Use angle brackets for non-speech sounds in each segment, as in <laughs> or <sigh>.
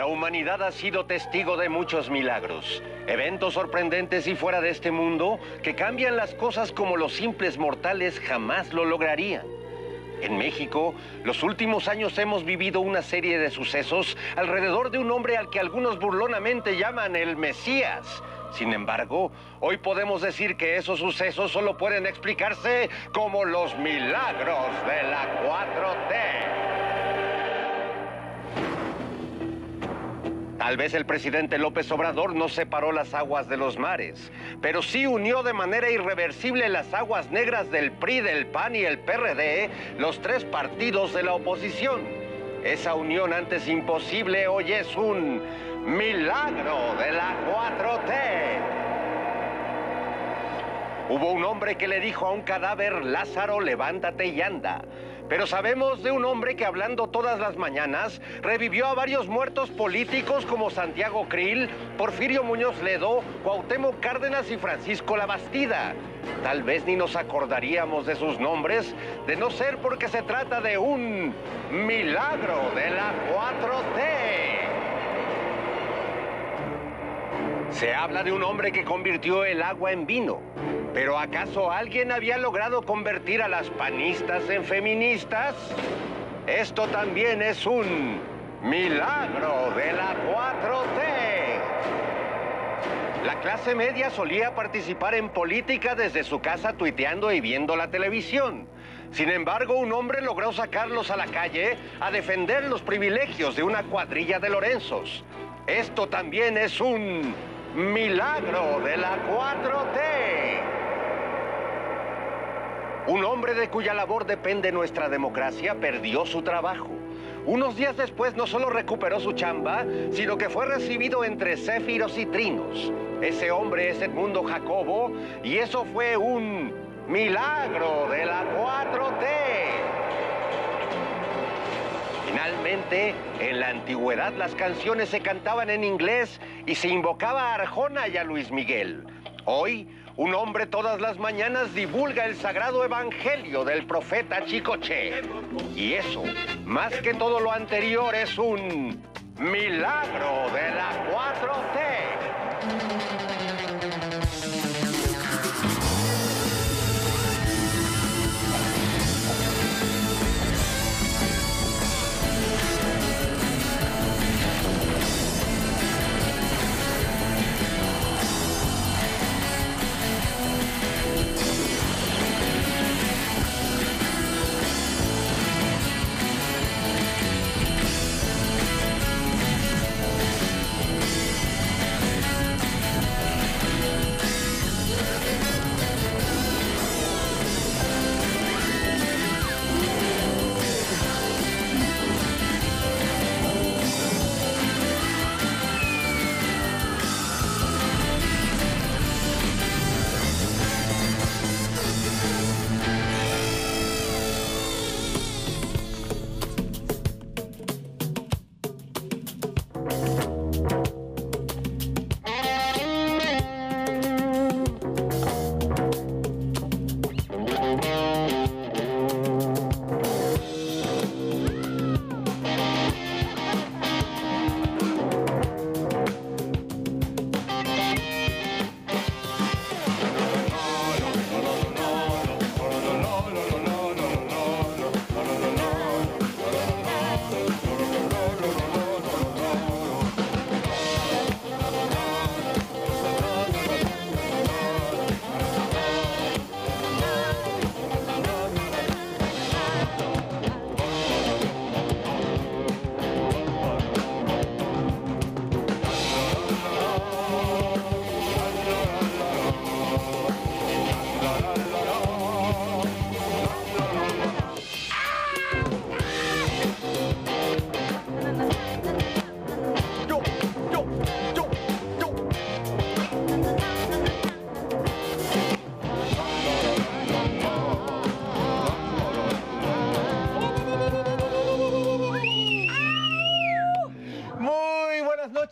La humanidad ha sido testigo de muchos milagros, eventos sorprendentes y fuera de este mundo que cambian las cosas como los simples mortales jamás lo lograrían. En México, los últimos años hemos vivido una serie de sucesos alrededor de un hombre al que algunos burlonamente llaman el Mesías. Sin embargo, hoy podemos decir que esos sucesos solo pueden explicarse como los milagros de la 4T. Tal vez el presidente López Obrador no separó las aguas de los mares, pero sí unió de manera irreversible las aguas negras del PRI, del PAN y el PRD, los tres partidos de la oposición. Esa unión antes imposible hoy es un milagro de la 4T. Hubo un hombre que le dijo a un cadáver, Lázaro, levántate y anda. Pero sabemos de un hombre que hablando todas las mañanas revivió a varios muertos políticos como Santiago Krill, Porfirio Muñoz Ledo, Cuauhtémoc Cárdenas y Francisco Labastida. Tal vez ni nos acordaríamos de sus nombres, de no ser porque se trata de un milagro de la 4T. Se habla de un hombre que convirtió el agua en vino. ¿Pero acaso alguien había logrado convertir a las panistas en feministas? Esto también es un milagro de la 4T. La clase media solía participar en política desde su casa tuiteando y viendo la televisión. Sin embargo, un hombre logró sacarlos a la calle a defender los privilegios de una cuadrilla de Lorenzos. Esto también es un milagro de la 4T. Un hombre de cuya labor depende nuestra democracia perdió su trabajo. Unos días después no solo recuperó su chamba, sino que fue recibido entre céfiros y trinos. Ese hombre es Edmundo Jacobo y eso fue un milagro de la 4T. Finalmente, en la antigüedad las canciones se cantaban en inglés y se invocaba a Arjona y a Luis Miguel. Hoy, un hombre todas las mañanas divulga el sagrado evangelio del profeta Chicoche. Y eso, más que todo lo anterior, es un milagro de la 4T.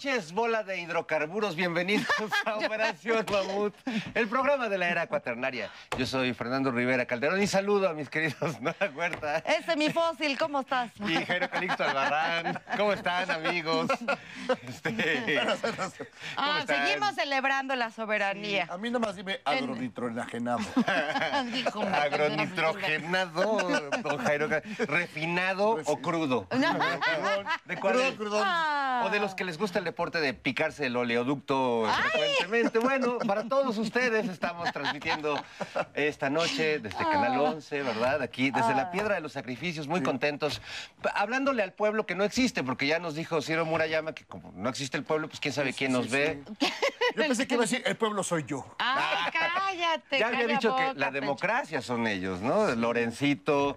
Es bola de hidrocarburos. Bienvenidos <laughs> a Operación Mamut, el programa de la era cuaternaria. Yo soy Fernando Rivera Calderón y saludo a mis queridos Nora Huerta Ese mi fósil, ¿cómo estás? y Jairo Calixto Albarrán. ¿Cómo están, amigos? Este, Ah, están? seguimos celebrando la soberanía. A mí nomás dime un- Agronitrogenado, <laughs> don Jairo. ¿Refinado o crudo? ¿De cuál Crudo, es? crudo. Ah. O de los que les gusta el deporte de picarse el oleoducto frecuentemente. Bueno, para todos ustedes estamos transmitiendo esta noche desde Canal 11, ¿verdad? Aquí, desde la Piedra de los Sacrificios, muy contentos. Hablándole al pueblo que no existe, porque ya nos dijo Ciro Murayama que como no existe el pueblo, pues quién sabe quién nos ve. Yo pensé que iba a decir, el pueblo soy yo. Ay, cállate. Ya había dicho que la democracia son ellos, ¿no? Lorencito,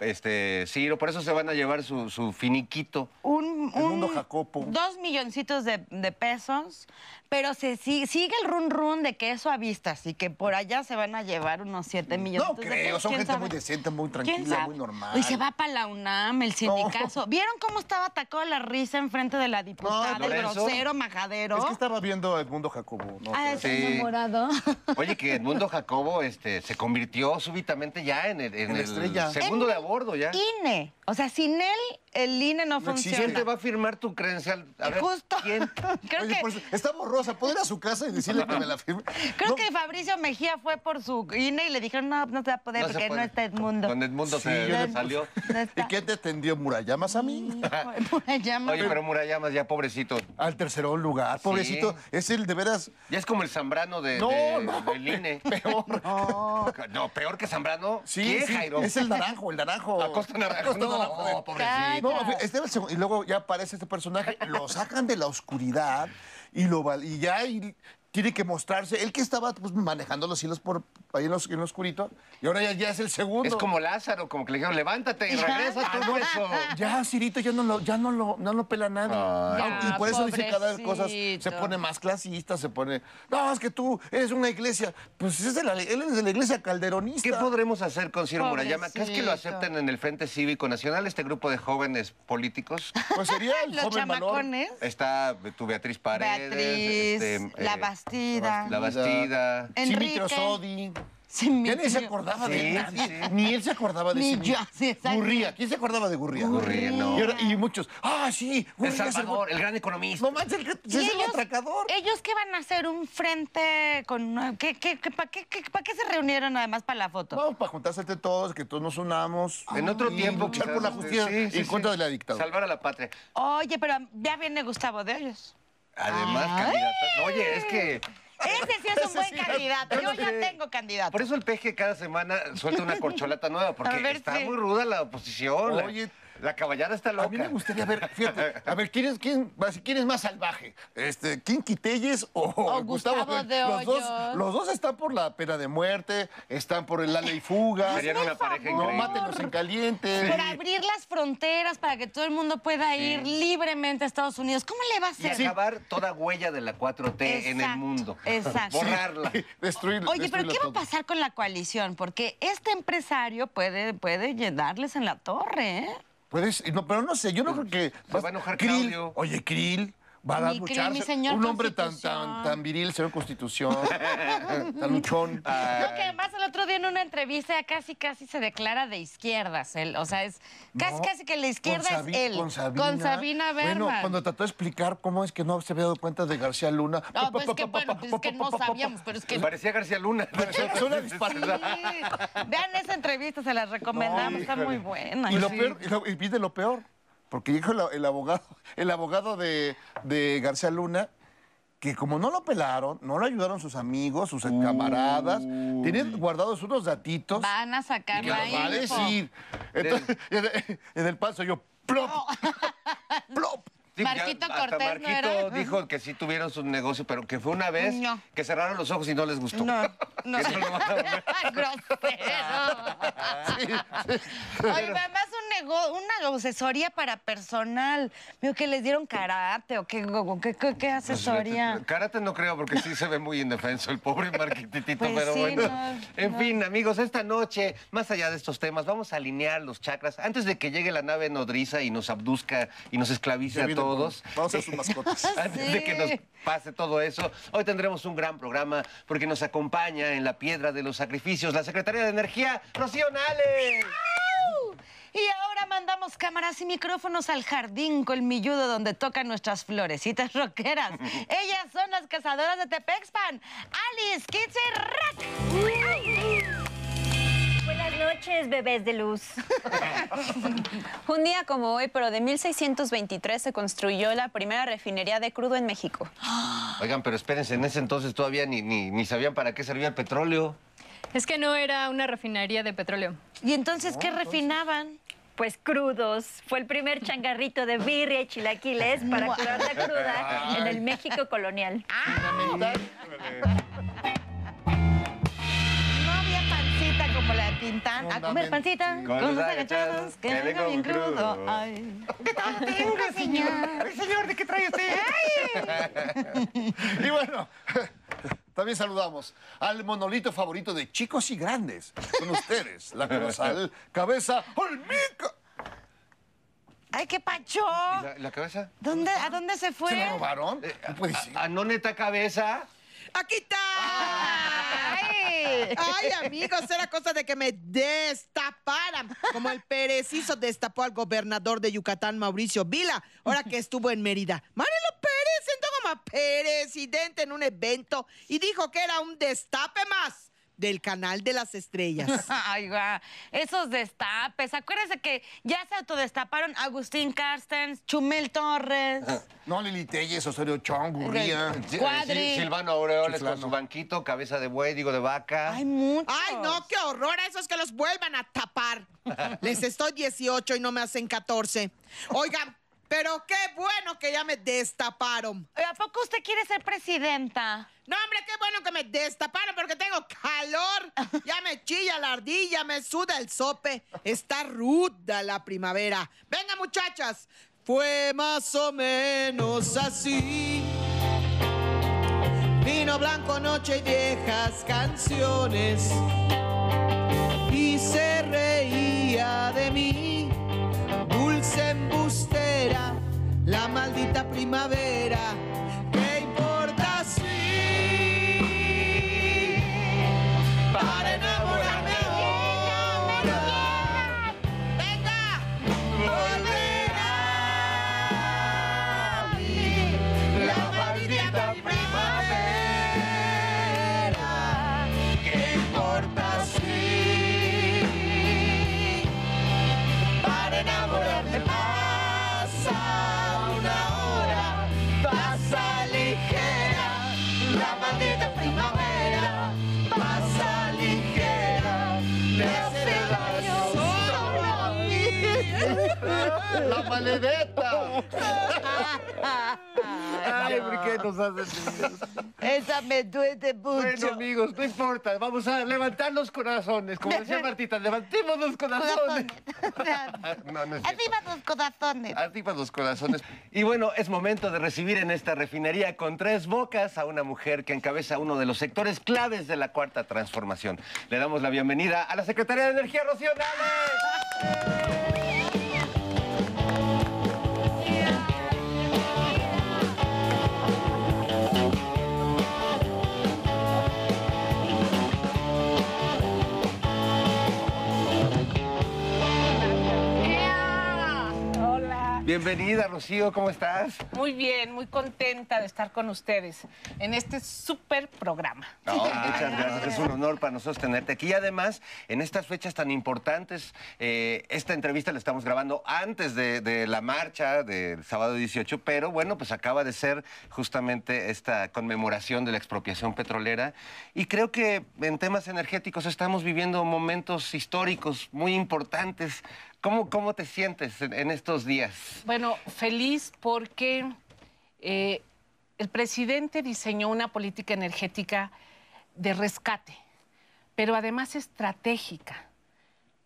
este, Ciro, por eso se van a llevar su, su finiquito. Un, El un- mundo Jacopo. Dos milloncitos de, de pesos, pero se si- sigue el run run de que eso a vistas y que por allá se van a llevar unos siete millones. No creo, son gente muy decente, muy tranquila, muy normal. Y se va para la UNAM, el sindicato. ¿Vieron cómo estaba atacado la risa enfrente de la diputada, el Lorenzo. grosero majadero? Es que estaba viendo el mundo Jacobo. ¿no? Ah, Sí. enamorado. <laughs> Oye, que Edmundo Jacobo este, se convirtió súbitamente ya en el, en En el estrella. segundo de a bordo ya. INE. O sea, sin él, el INE no, No existe. ¿Quién funciona. te va a firmar tu credencial? A ver, Justo. ¿quién? <laughs> Creo Oye, que, por eso, está borrosa. ¿Puedo ir a su casa y decirle que me la firme? creo No, que Fabricio Mejía fue por su INE y le dijeron, no, no se va a poder No porque puede. no está Edmundo. Con Edmundo Sí, se yo salió. ¿Y quién te atendió? ¿Murayamas a mí? Llama. Oye, pero Murayamas ya pobrecito. Al tercero lugar. Pobrecito, es el de veras... Ya es como el Zambrano de, No, de- no. del INE. <laughs> Peor. No, peor que Zambrano. Sí, ¿Quién, sí, Jairo? es el naranjo, el naranjo. Acosta Naranjo. No, Naranjo. pobrecito. No, este el y luego ya aparece este personaje, lo sacan de la oscuridad y lo y ya y tiene que mostrarse. Él que estaba pues, manejando los hilos por ahí en, los, en lo oscurito, y ahora ya, ya es el segundo. Es como Lázaro, como que le dijeron, levántate y regresa Ah, tu no, hueso. Ya, Cirito, ya no lo, ya no lo, no lo pela nadie. Y por eso dice cada vez cosas, se pobrecito. pone más clasista, se pone, no, es que tú eres una iglesia, pues es de la, él es de la iglesia calderonista. ¿Qué podremos hacer con Ciro Murayama? ¿Crees que lo Pobrecito. acepten en el Frente Cívico Nacional, este grupo de jóvenes políticos? Pues sería el <laughs> Los joven valor. chamacones. Está tu Beatriz Paredes. Beatriz, este, La eh, Bastida. La Bastida. Enrique. Sodi. Sí, mi Ya ni se acordaba de Sí, él. nadie. sí, sí. Ni él se acordaba de Ni sí mismo. yo. Gurría. ¿Quién se acordaba de Gurría? Gurría, no. Y, ahora- y muchos. Ah, sí. El Gurría es el Salvador, buen- el gran economista. No manches, el, que- ¿Y es el atracador. ¿Ellos qué van a hacer? ¿Un frente con...? ¿Qué, qué, qué, ¿Para qué, qué, pa' qué se reunieron además para la foto? Vamos para juntarse entre todos, que todos nos unamos. En otro y tiempo, luchar por la justicia sí, sí, en sí. contra de la dictadura. Salvar a la patria. Oye, pero ya viene Gustavo de Hoyos. Además, Ay. candidato. Oye, es que Ese sí es un <laughs> buen sí, candidato. yo ya tengo candidato. por eso el peje cada semana suelta una corcholata nueva, porque <laughs> ver, está sí. muy ruda la oposición. la- Oye. La, caballada está loca. A mí me gustaría ver, fíjate, a ver, ¿quién es, quién, ¿quién es más salvaje? Este, ¿Quién Quitelles o, O Gustavo de los dos, los dos están por la pena de muerte, están por la ley fuga. Serían una pareja favor. No, mátenlos en caliente. Por abrir las fronteras para que todo el mundo pueda ir libremente a Estados Unidos. ¿Cómo le va a Y hacer? acabar toda huella de la 4T en el mundo. exacto. Borrarla. Destruir, Oye, pero ¿qué va a pasar con la coalición? Porque este empresario puede, puede darles en la torre, ¿eh? Puedes, no, pero no sé, yo no creo que. Se va a enojar Krill, Claudio. Oye, Krill. Va a dar señor Un hombre tan, tan, tan viril, señor Constitución. <laughs> tan luchón. <laughs> No, que además el otro día en una entrevista casi casi se declara de izquierdas. Él, o sea, es casi No, casi que la izquierda con Sabi- es él. Con Sabina. Sabina Berman. Bueno, cuando trató de explicar cómo es que no se había dado cuenta de García Luna. No, pues que bueno, pues es que no sabíamos, pero es que... Parecía García Luna. <laughs> Es una Sí. disparidad. Vean esa entrevista, se las recomendamos, No, está muy buena. Y lo sí. peor, y, lo, y viste lo peor, porque dijo el, el abogado, <laughs> el abogado de, de García Luna, que como no lo pelaron, no lo ayudaron sus amigos, sus camaradas, tienen guardados unos datitos. Van a sacar que la va a decir. Entonces, <laughs> en, en el paso yo, plop, <laughs> plop. Ya Marquito Cortés, ¿no Marquito era? dijo que sí tuvieron su negocio, pero que fue una vez No. que cerraron los ojos y no les gustó. No, <laughs> no. No lo van a volver. <laughs> Grosero. Oye, además un una asesoría para personal. Veo que les dieron karate o qué, qué, qué- qué asesoría. Karate no creo porque sí se ve muy indefenso el pobre Marquititito, Pues pero sí, bueno. no, en no. fin, amigos, esta noche, más allá de estos temas, vamos a alinear los chakras antes de que llegue la nave nodriza y nos abduzca y nos esclavice a con- todos. <laughs> Vamos a ser sus mascotas. <laughs> Antes de que nos pase todo eso, hoy tendremos un gran programa porque nos acompaña en la piedra de los sacrificios la secretaria de Energía, Rocío Nale. Y ahora mandamos cámaras y micrófonos al jardín colmilludo donde tocan nuestras florecitas rockeras. <laughs> Ellas son las cazadoras de Tepexpan, Alice, Kitty Rack. Buenas noches, bebés de luz. <laughs> Un día como hoy, pero de 1623, se construyó la primera refinería de crudo en México. <gasps> Oigan, pero espérense, en ese entonces todavía ni, ni, ni sabían para qué servía el petróleo. Es que no era una refinería de petróleo. ¿Y entonces qué refinaban? Pues crudos. Fue el primer changarrito de birria y chilaquiles para curar la cruda en el México colonial. No <laughs> Tintán. A comer pancita Con con los agachados, que venga bien crudo. crudo. Ay. Tenga, señor. Ay, señor, ¿de qué trae usted? <laughs> Y bueno, <laughs> también saludamos al monolito favorito de chicos y grandes. Con ustedes, la colosal cabeza olmeca. Ay, qué pacho. ¿La, la cabeza? ¿Dónde, ¿A dónde se fue? ¿Se la robaron? Puede ¿A, ser. a no neta cabeza? ¡Aquí está! Ay. Ay, amigos, era cosa de que me destaparan. Como el perecizo destapó al gobernador de Yucatán, Mauricio Vila, ahora que estuvo en Mérida. Marilo Pérez entró como presidente en un evento y dijo que era un destape más del canal de las estrellas. <laughs> Ay, guau. Esos destapes. Acuérdense que ya se autodestaparon Agustín Carstens, Chumel Torres. No, Lili Telles, Osorio Chong, Gurría. Sí, Cuadri. sí, Silvano Aureoles con su banquito, cabeza de buey, digo de vaca. Hay muchos. Ay, no, qué horror a esos que los vuelvan a tapar. <laughs> Les estoy 18 y no me hacen 14. Oigan, pero qué bueno que ya me destaparon. ¿A poco usted quiere ser presidenta? No, hombre, qué bueno que me destaparon porque tengo calor. <laughs> Ya me chilla la ardilla, me suda el sope. Está ruda la primavera. Venga, muchachas. Fue más o menos así. Vino blanco, noche y viejas canciones. Y se reía de mí. La maldita primavera. Mí. ¡La maledetta! Ay, ¿por qué nos hacen Esa me duele mucho. Bueno, amigos, no importa. Vamos a levantar los corazones. Como decía Martita, levantemos los corazones. No, no. Arriba los corazones. Arriba los corazones. Y bueno, es momento de recibir en esta refinería con tres bocas a una mujer que encabeza uno de los sectores claves de la cuarta transformación. Le damos la bienvenida a la Secretaría de Energía, Rocío Nale. Bienvenida, Rocío, ¿cómo estás? Muy bien, muy contenta de estar con ustedes en este súper programa. No, muchas gracias. Es un honor para nosotros tenerte aquí. Y además, en estas fechas tan importantes, eh, esta entrevista la estamos grabando antes de, de la marcha del sábado 18, pero bueno, pues acaba de ser justamente esta conmemoración de la expropiación petrolera. Y creo que en temas energéticos estamos viviendo momentos históricos muy importantes. ¿Cómo, cómo te sientes en, estos días? Bueno, feliz porque eh, el presidente diseñó una política energética de rescate, pero además estratégica.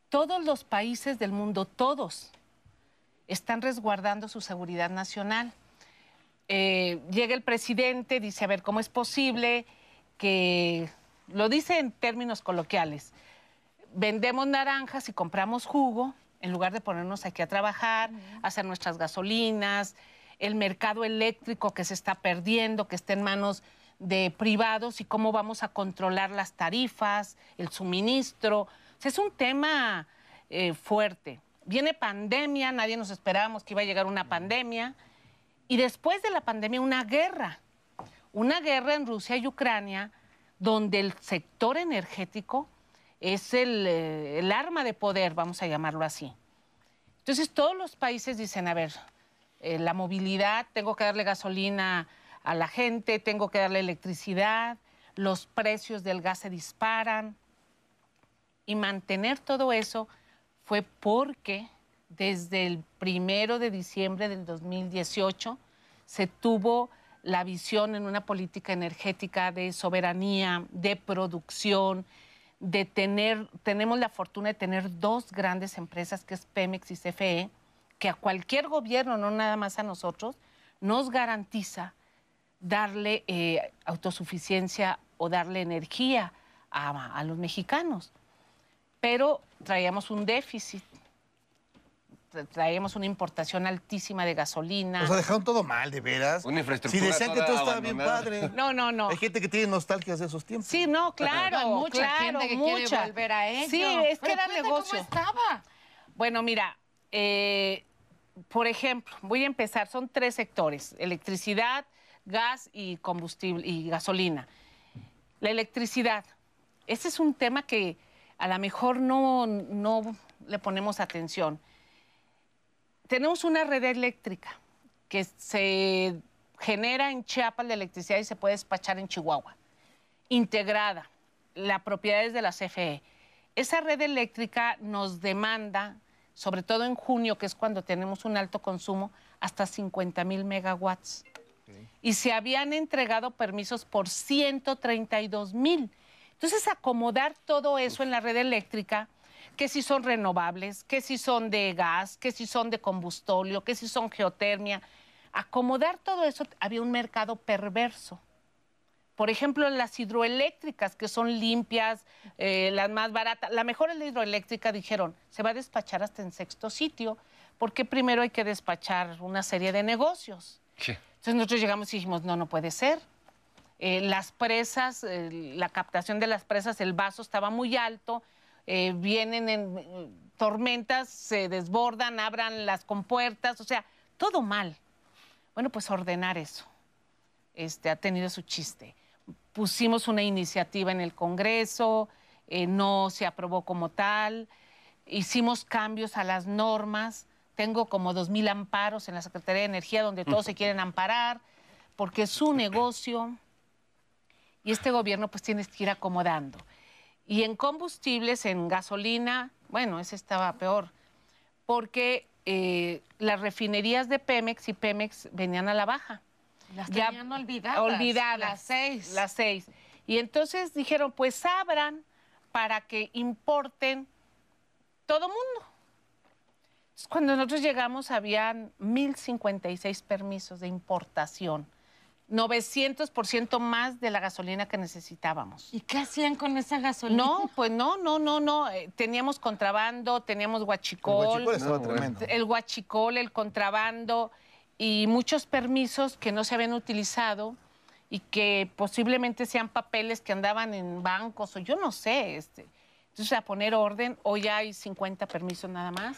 todos los países del mundo, todos, están resguardando su seguridad nacional. Eh, llega el presidente, dice, a ver, ¿cómo es posible que, lo dice en términos coloquiales, vendemos naranjas y compramos jugo en lugar de ponernos aquí a trabajar, hacer nuestras gasolinas, el mercado eléctrico que se está perdiendo, que está en manos de privados y cómo vamos a controlar las tarifas, el suministro. O sea, es un tema eh, fuerte. Viene pandemia, nadie nos esperábamos que iba a llegar una pandemia. Y después de la pandemia, una guerra. Una guerra en Rusia y Ucrania, donde el sector energético es el, eh, el arma de poder, vamos a llamarlo así. Entonces todos los países dicen, a ver, eh, la movilidad, tengo que darle gasolina a la gente, tengo que darle electricidad, los precios del gas se disparan. Y mantener todo eso fue porque desde el primero de diciembre del 2018 se tuvo la visión en una política energética de soberanía, de producción, de tener, tenemos la fortuna de tener dos grandes empresas, que es Pemex y CFE, que a cualquier gobierno, no nada más a nosotros, nos garantiza darle eh, autosuficiencia o darle energía a, a los mexicanos. Pero traíamos un déficit traíamos una importación altísima de gasolina. O sea, dejaron todo mal, de veras. Una infraestructura Si decían que todo estaba bien padre. No, no, no. Hay gente que tiene nostalgias de esos tiempos. Sí, no, claro, Hay mucha claro, gente que mucha. quiere volver a ello. Sí, es que Pero era negocio. ¿Cómo estaba? Bueno, mira, eh, por ejemplo, voy a empezar, son tres sectores, electricidad, gas y combustible y gasolina. La electricidad, ese es un tema que a lo mejor no, no le ponemos atención. Tenemos una red eléctrica que se genera en Chiapas la electricidad y se puede despachar en Chihuahua, integrada, la propiedad es de la CFE. Esa red eléctrica nos demanda, sobre todo en junio, que es cuando tenemos un alto consumo, hasta 50 mil megawatts. Y se habían entregado permisos por 132 mil. Entonces, acomodar todo eso en la red eléctrica, que si son renovables, que si son de gas, que si son de combustóleo, que si son geotermia, acomodar todo eso, había un mercado perverso. Por ejemplo, las hidroeléctricas, que son limpias, eh, las más baratas. La mejor es la hidroeléctrica, dijeron, se va a despachar hasta en sexto sitio, porque primero hay que despachar una serie de negocios. Sí. Entonces nosotros llegamos y dijimos, no, no puede ser. Eh, las presas, eh, la captación de las presas, el vaso estaba muy alto, eh, vienen en tormentas, se desbordan, abran las compuertas, o sea, todo mal. Bueno, pues ordenar eso. Este, ha tenido su chiste. Pusimos una iniciativa en el Congreso, eh, no se aprobó como tal, hicimos cambios a las normas, tengo como dos mil amparos en la Secretaría de Energía donde todos se quieren amparar, porque es su negocio y este gobierno pues tiene que ir acomodando. Y en combustibles, en gasolina, bueno, ese estaba peor, porque eh, las refinerías de Pemex y Pemex venían a la baja. Las Ya- tenían olvidadas. Olvidadas. Las seis. Las seis. Y entonces dijeron, pues abran para que importen todo mundo. Entonces, cuando nosotros llegamos, habían 1.056 permisos de importación, 900% más de la gasolina que necesitábamos. ¿Y qué hacían con esa gasolina? No, pues no, no, no, no. eh, teníamos contrabando, teníamos El guachicol, guachicol estaba No, tremendo. el guachicol, el contrabando y muchos permisos que no se habían utilizado y que posiblemente sean papeles que andaban en bancos o yo no sé. Este. Entonces, a poner orden, hoy hay 50 permisos nada más,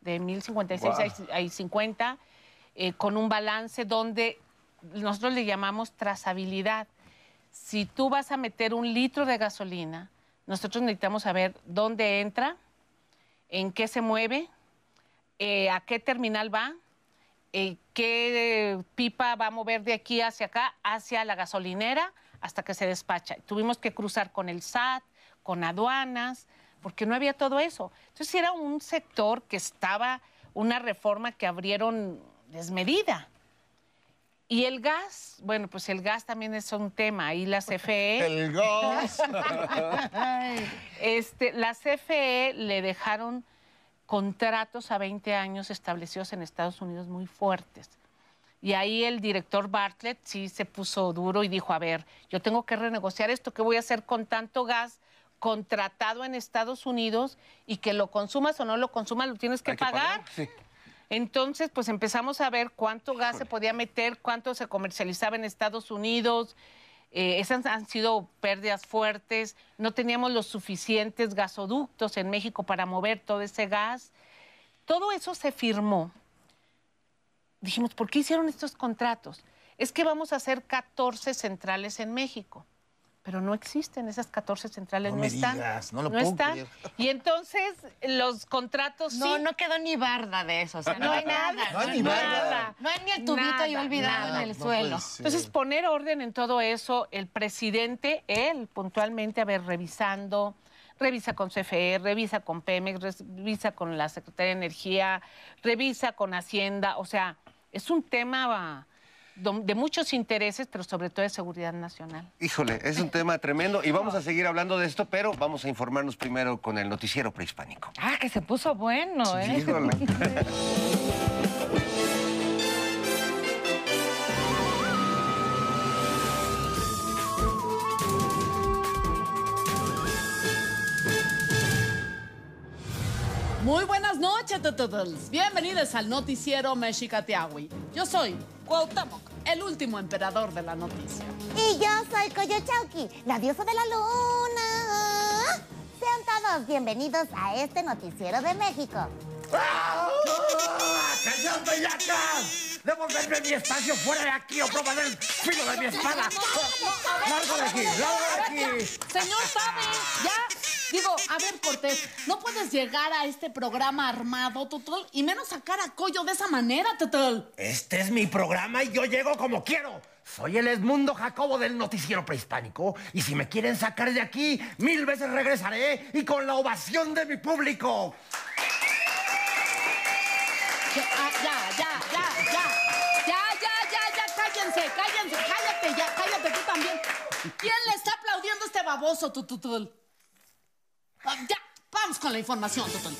de 1056 hay, hay 50, eh, con un balance donde nosotros le llamamos trazabilidad. Si tú vas a meter un litro de gasolina, nosotros necesitamos saber dónde entra, en qué se mueve, eh, a qué terminal va, eh, qué pipa va a mover de aquí hacia acá, hacia la gasolinera, hasta que se despacha. Tuvimos que cruzar con el SAT, con aduanas, porque no había todo eso. Entonces era un sector que estaba, una reforma que abrieron desmedida. Y el gas, bueno, pues el gas también es un tema. Ahí la CFE, El gas. este, la CFE le dejaron contratos a 20 años establecidos en Estados Unidos muy fuertes. Y ahí el director Bartlett sí se puso duro y dijo, a ver, yo tengo que renegociar esto, ¿qué voy a hacer con tanto gas contratado en Estados Unidos y que lo consumas o no lo consumas, lo tienes que Hay que pagar? pagar, sí. Entonces, pues empezamos a ver cuánto gas se podía meter, cuánto se comercializaba en Estados Unidos. Eh, esas han sido pérdidas fuertes. No teníamos los suficientes gasoductos en México para mover todo ese gas. Todo eso se firmó. Dijimos, ¿por qué hicieron estos contratos? Es que vamos a hacer 14 centrales en México. Pero no existen esas 14 centrales, No no, me están. digas, no lo puedo están. creer. Y entonces los contratos No, sí. no quedó ni barda de eso. O sea, No hay nada. No hay ni barda. No hay ni el tubito ahí Nada, olvidado nada. en el No suelo. Entonces, poner orden en todo eso, el presidente, él puntualmente, a ver, revisando, revisa con CFE, revisa con Pemex, revisa con la Secretaría de Energía, revisa con Hacienda, o sea, es un tema de muchos intereses, pero sobre todo de seguridad nacional. Híjole, es un tema tremendo y vamos a seguir hablando de esto, pero vamos a informarnos primero con el noticiero prehispánico. Ah, que se puso bueno, ¿eh? Híjole. Muy buenas noches, tututuls. Bienvenidos al noticiero Mexicatiahui. Yo soy Cuauhtémoc, el último emperador de la noticia. Y yo soy Coyochauqui, la diosa de la luna. Sean todos bienvenidos a este noticiero de México. ¡Cállate, yacas! ¡Debo verme mi espacio fuera de aquí o probar el filo de mi espada! ¡Largo de aquí! ¡Largo de aquí! Señor sabe, ya. Digo, a ver, Cortés, no puedes llegar a este programa armado, Tutul, y menos sacar a Coyo de esa manera, Tutul. Este es mi programa y yo llego como quiero. Soy el Edmundo Jacobo del noticiero prehispánico y si me quieren sacar de aquí, mil veces regresaré y con la ovación de mi público. Ya, ah, ya, ya, ya, ya. Ya, ya, ya, ya, cállense, cállense, cállate, ya, cállate tú también. ¿Quién le está aplaudiendo a este baboso, Tututul? Ah, Ya, vamos con la información, Tutul.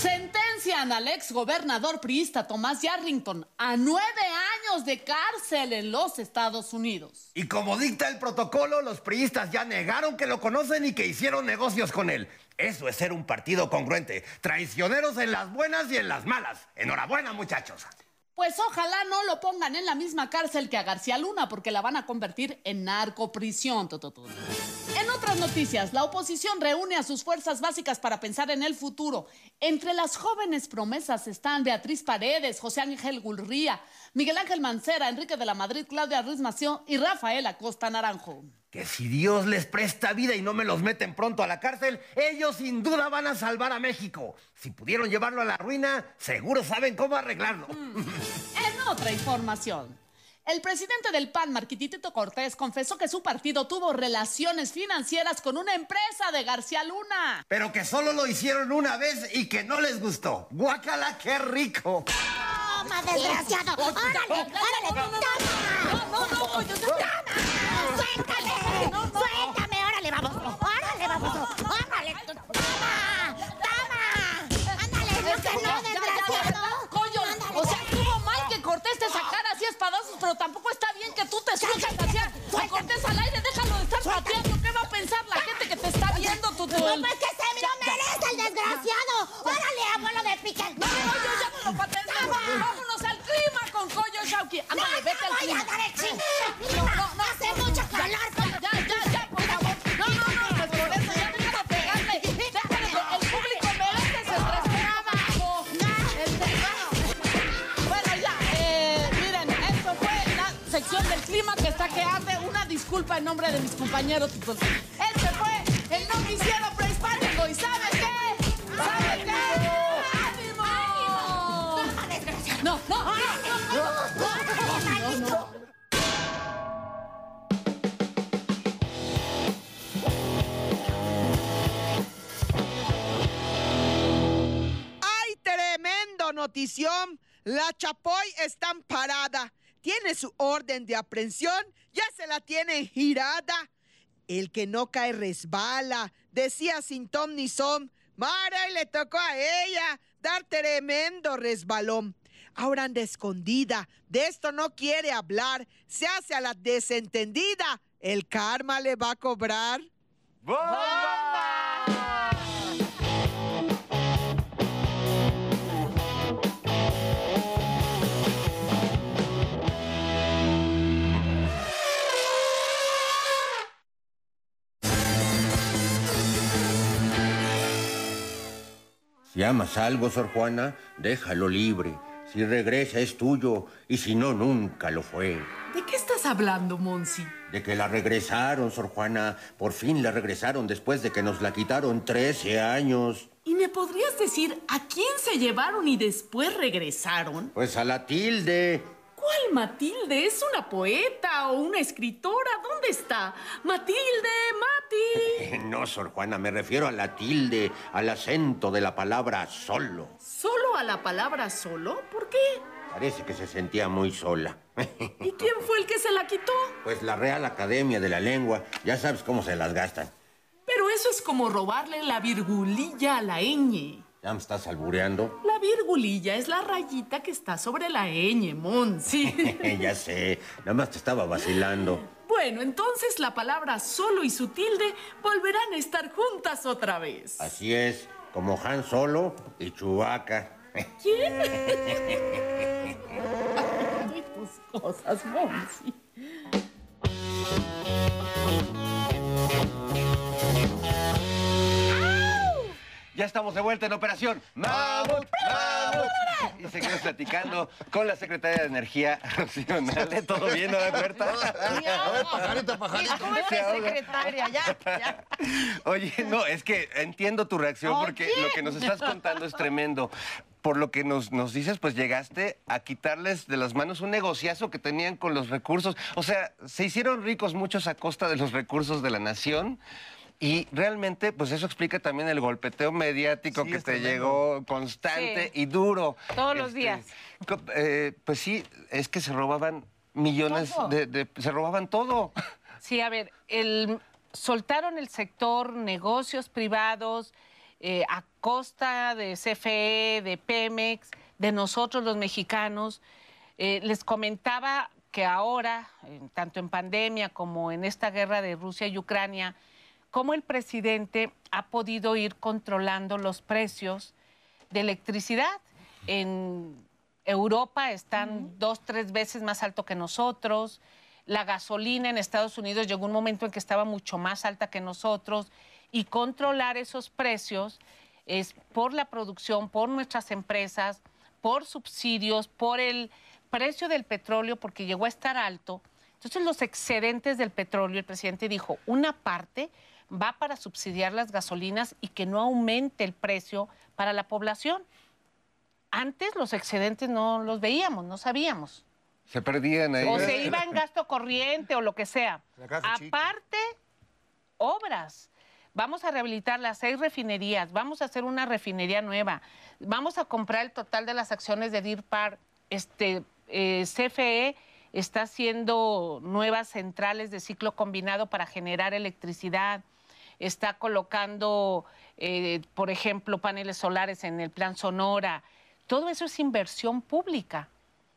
Sentencian al ex gobernador priista Tomás Yarrington a nueve años de cárcel en los Estados Unidos. Y como dicta el protocolo, los priistas ya negaron que lo conocen y que hicieron negocios con él. Eso es ser un partido congruente. Traicioneros en las buenas y en las malas. Enhorabuena, muchachos. Pues ojalá no lo pongan en la misma cárcel que a García Luna, porque la van a convertir en narcoprisión. En otras noticias, la oposición reúne a sus fuerzas básicas para pensar en el futuro. Entre las jóvenes promesas están Beatriz Paredes, José Ángel Gulría, Miguel Ángel Mancera, Enrique de la Madrid, Claudia Ruiz Mació y Rafael Acosta Naranjo. Que si Dios les presta vida y no me los meten pronto a la cárcel, ellos sin duda van a salvar a México. Si pudieron llevarlo a la ruina, seguro saben cómo arreglarlo. En otra información, el presidente del PAN, Marquitito Cortés, confesó que su partido tuvo relaciones financieras con una empresa de García Luna. Pero que solo lo hicieron una vez y que no les gustó. ¡Guácala, qué rico! ¡Toma, desgraciado! ¡Órale, órale! ¡Toma! No, no, no, ¡Toma! ¡Suéltame! ¡Suéltame! ¡Órale, vamos! ¡Órale, vamos! ¡Órale! ¡Toma! ¡Toma! ¡Ándale! ¡No que no, desgraciado! Coño, o sea, estuvo mal que Cortés te sacara así espadazos, pero tampoco está bien que tú te sueltas así a a Cortés al aire. Déjalo de estar pateando. Te está viendo, tu ¡No, pues que se me lo merece el desgraciado! ¡Órale, abuelo de pica! No, no, yo ya no lo pateé. Vámonos al clima con Coyo Shauki. Ándale, vete al voy clima. a dar el ching. No, no, no. Hace mucho calor. Ya, ya, ya, por favor. No, no, no, pues por eso ya deja de. Déjale, el público merece ese. Este, bueno, bueno, ya, eh, miren, esto fue la sección del clima que está que arde. Una disculpa en nombre de mis compañeros. Este La Chapoy está amparada. tiene su orden de aprehensión, ya se la tiene girada. El que no cae resbala, decía sin tom ni son. Mara y le tocó a ella dar tremendo resbalón. Ahora anda escondida, de esto no quiere hablar, se hace a la desentendida. El karma le va a cobrar. Si amas algo, Sor Juana, déjalo libre. Si regresa es tuyo y si no, nunca lo fue. ¿De qué estás hablando, Monsi? De que la regresaron, Sor Juana. Por fin la regresaron después de que nos la quitaron 13 años. ¿Y me podrías decir a quién se llevaron y después regresaron? Pues a la tilde. ¿Cuál Matilde? ¿Es una poeta o una escritora? ¿Dónde está? Matilde, <laughs> No, Sor Juana, me refiero a la tilde, al acento de la palabra solo. ¿Solo a la palabra solo? ¿Por qué? Parece que se sentía muy sola. <laughs> ¿Y quién fue el que se la quitó? Pues la Real Academia de la Lengua, ya sabes cómo se las gastan. Pero eso es como robarle la virgulilla a la ñ. ¿Ya me estás albureando? La virgulilla es la rayita que está sobre la ñ, Monsi. <laughs> ya sé, nada más te estaba vacilando. Bueno, entonces la palabra solo y su tilde volverán a estar juntas otra vez. Así es, como Han Solo y Chubaca. ¿Quién? <laughs> Ay, tus cosas, Monsi. Ya estamos de vuelta en operación. ¡Mamut! ¡Mamut! Y seguimos platicando con la secretaria de Energía, <laughs> Rocío Nale. ¿Todo bien, no Huerta? <laughs> A ver, pajarito, pajarito. ¿Cómo es que secretaria? Ya, ya. <laughs> Oye, no, es que entiendo tu reacción porque lo que nos estás contando es tremendo. Por lo que nos, nos dices, pues llegaste a quitarles de las manos un negociazo que tenían con los recursos. O sea, se hicieron ricos muchos a costa de los recursos de la nación. Y realmente, pues eso explica también el golpeteo mediático Sí, que te tremendo. llegó constante Sí. y duro. Todos los días. co- eh, pues sí, es que se robaban millones de, de- Se robaban todo. <laughs> Sí, a ver, el, soltaron el sector negocios privados eh, a costa de CFE, de Pemex, de nosotros los mexicanos. Eh, les comentaba que ahora, tanto en pandemia como en esta guerra de Rusia y Ucrania, cómo el presidente ha podido ir controlando los precios de electricidad. En Europa están dos, tres veces más alto que nosotros. La gasolina en Estados Unidos llegó un momento en que estaba mucho más alta que nosotros. Y controlar esos precios es por la producción, por nuestras empresas, por subsidios, por el precio del petróleo, porque llegó a estar alto. Entonces los excedentes del petróleo, el presidente dijo, una parte va para subsidiar las gasolinas y que no aumente el precio para la población. Antes los excedentes no los veíamos, no sabíamos. Se perdían ahí. O se iba en gasto corriente o lo que sea. Aparte, obras. Vamos a rehabilitar las seis refinerías, vamos a hacer una refinería nueva, vamos a comprar el total de las acciones de Deer Park. Este, eh, CFE está haciendo nuevas centrales de ciclo combinado para generar electricidad, está colocando, eh, por ejemplo, paneles solares en el plan Sonora. Todo eso es inversión pública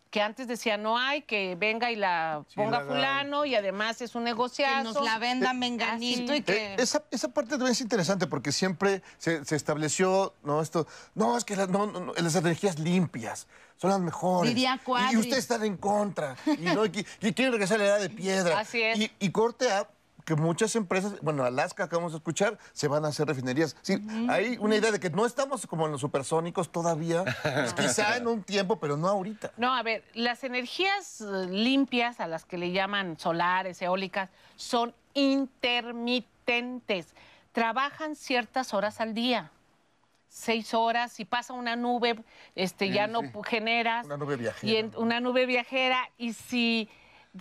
que antes decía no hay, que venga y la Sí, ponga la fulano y además es un Que negociazo. nos la venda menganito y que... Eh, esa, esa parte también es interesante porque siempre se, se estableció, ¿no? Esto, no, es que las, no, no, no, las energías limpias son las mejores. Diría Y- ustedes están en contra. Y, no, y, y quieren regresar a la edad de piedra. Así es. Y, y corte a que muchas empresas, bueno, Alaska, acabamos de escuchar, se van a hacer refinerías. Sí, Hay una idea de que no estamos como en los supersónicos todavía, pues quizá <laughs> en un tiempo, pero no ahorita. No, a ver, las energías eh, limpias, a las que le llaman solares, eólicas, son intermitentes. Trabajan ciertas horas al día. Seis horas, si pasa una nube, este, ya no pu- generas. Una nube viajera. Y en- una nube viajera. Y si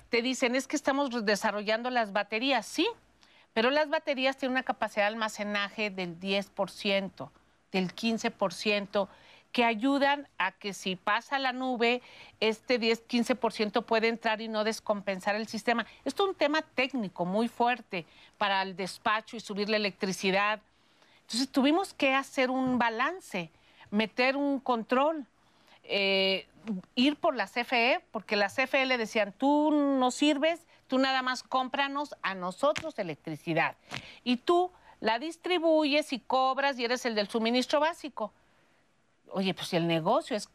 te dicen, es que estamos desarrollando las baterías, sí, pero las baterías tienen una capacidad de almacenaje del 10%, del 15%, que ayudan a que si pasa la nube, este 10-15% puede entrar y no descompensar el sistema. Esto es un tema técnico muy fuerte para el despacho y subir la electricidad. Entonces tuvimos que hacer un balance, meter un control, eh, ir por la CFE, porque la CFE le decían, tú no sirves, tú nada más cómpranos a nosotros electricidad. Y tú la distribuyes y cobras y eres el del suministro básico. Oye, pues si el negocio es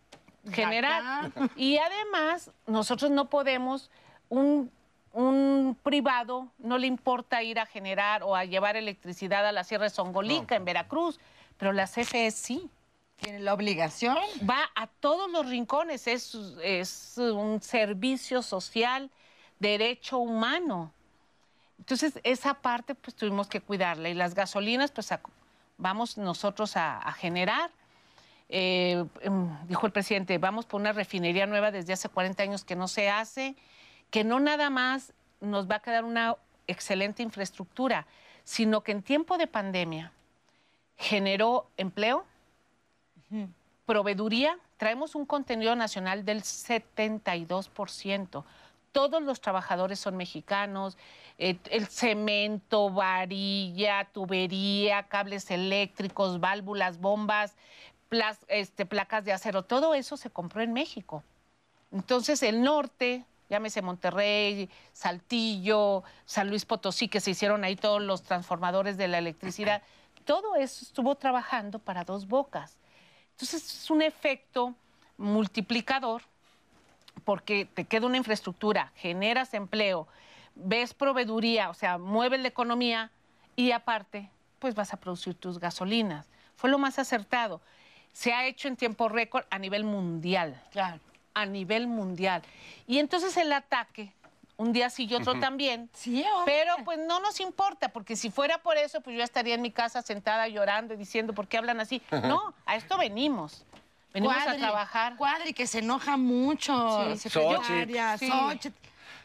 generar. Y además, nosotros no podemos, un, un privado no le importa ir a generar o a llevar electricidad a la Sierra de Songolica, en Veracruz, pero la CFE sí. Tiene la obligación. Va a todos los rincones, es, es un servicio social, derecho humano. Entonces, esa parte pues tuvimos que cuidarla. Y las gasolinas, pues vamos nosotros a, a generar. Eh, em, dijo el presidente, vamos por una refinería nueva desde hace 40 años que no se hace, que no nada más nos va a quedar una excelente infraestructura, sino que en tiempo de pandemia generó empleo, proveeduría, traemos un contenido nacional del 72%. Todos los trabajadores son mexicanos, eh, el cemento, varilla, tubería, cables eléctricos, válvulas, bombas, este, placas de acero, todo eso se compró en México. Entonces el norte, llámese Monterrey, Saltillo, San Luis Potosí, que se hicieron ahí todos los transformadores de la electricidad, todo eso estuvo trabajando para dos bocas. Entonces es un efecto multiplicador porque te queda una infraestructura, generas empleo, ves proveeduría, o sea, mueves la economía y aparte, pues vas a producir tus gasolinas. Fue lo más acertado. Se ha hecho en tiempo récord a nivel mundial. Claro. A nivel mundial. Y entonces el ataque, un día sí y otro también. Sí, Pero pues no nos importa, porque si fuera por eso, pues yo estaría en mi casa sentada llorando y diciendo, ¿por qué hablan así? No, a esto venimos. Venimos a trabajar. Cuadri, que se enoja mucho. Sí. Xochitl.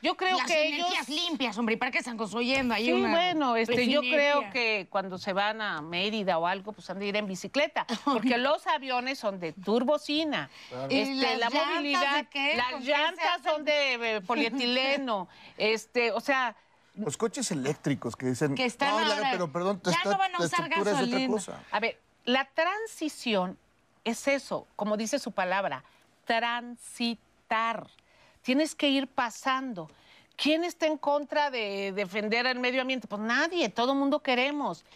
Yo creo Las que energías ellos... limpias, hombre, ¿y para qué están construyendo ahí Sí, una bueno, este, yo refinería? creo que cuando se van a Mérida o algo, pues han de ir en bicicleta, <laughs> porque los aviones son de turbocina. ¿Y Este, las la movilidad, de qué? ¿Con las llantas son de eh, polietileno, <laughs> este, o sea, Los coches eléctricos que dicen. Que están no, la- ahora- pero perdón, ya esta- no van a la usar estructura es otra gasolina. cosa. A ver, la transición es eso, como dice su palabra, transitar. Tienes que ir pasando. ¿Quién está en contra de defender el medio ambiente? Pues nadie, todo el mundo queremos.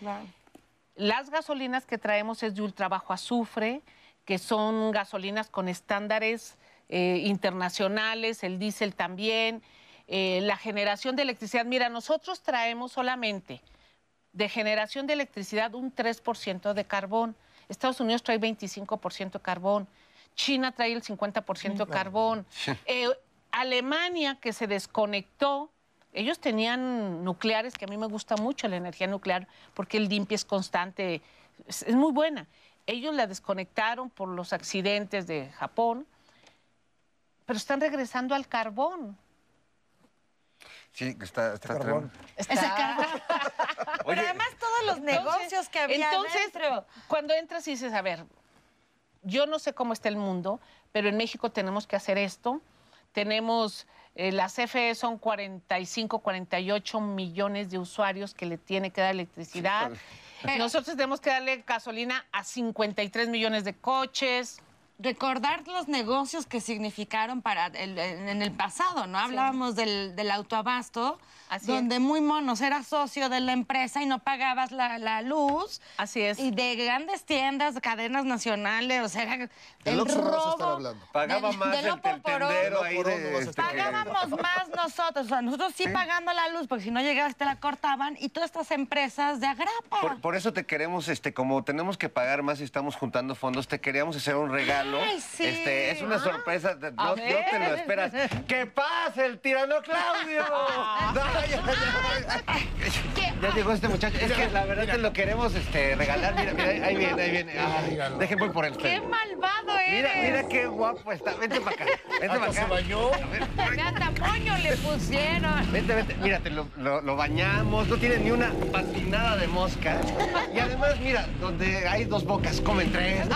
Las gasolinas que traemos es de ultra bajo azufre, que son gasolinas con estándares eh, internacionales, el diésel también, eh, la generación de electricidad. Mira, nosotros traemos solamente de generación de electricidad un 3% de carbón. Estados Unidos trae 25% de carbón. China trae el 50% de carbón. Eh, Alemania, que se desconectó, ellos tenían nucleares, que a mí me gusta mucho la energía nuclear, porque el limpia es constante, es, es muy buena. Ellos la desconectaron por los accidentes de Japón, pero están regresando al carbón. Sí, que está, está carbón. Ese carbón. <laughs> Pero además todos los negocios que había Entonces, dentro. cuando entras y dices, a ver, yo no sé cómo está el mundo, pero en México tenemos que hacer esto. Tenemos, eh, la CFE son 45, 48 millones de usuarios que le tiene que dar electricidad. Nosotros tenemos que darle gasolina a 53 millones de coches. Recordar los negocios que significaron para el- en en el pasado, ¿no? Hablábamos del, del autoabasto, donde muy monos era socio de la empresa y no pagabas la, la luz. Así es. Y de grandes tiendas, cadenas nacionales, o sea, era el Oxxo no vas a estar robo. hablando. Pagaba de- más de el, tendero ahí de... este, que- Pagábamos más nosotros, o sea, nosotros sí, pagando la luz, porque si no llegabas te la cortaban, y todas estas empresas de agrapa. Por, por eso te queremos, este, como tenemos que pagar más y estamos juntando fondos, te queríamos hacer un regalo. Ay, sí. Este, es una Ah. sorpresa, no, no te lo esperas. <laughs> ¡Que pase el tirano Claudio! <laughs> <laughs> No, ya, ya, ya. Ya llegó este muchacho. Es que la verdad te lo queremos este, regalar. Mira, mira, ahí viene, ahí viene. Ay, dejen voy por él. ¡Qué malvado eres! Mira, mira qué guapo está. Vente para acá. Vente para acá. se bañó. Hasta moño le pusieron. Vente, vente, mira, te lo, lo- lo bañamos, no tiene ni una patinada de mosca. Y además, mira, donde hay dos bocas, comen tres.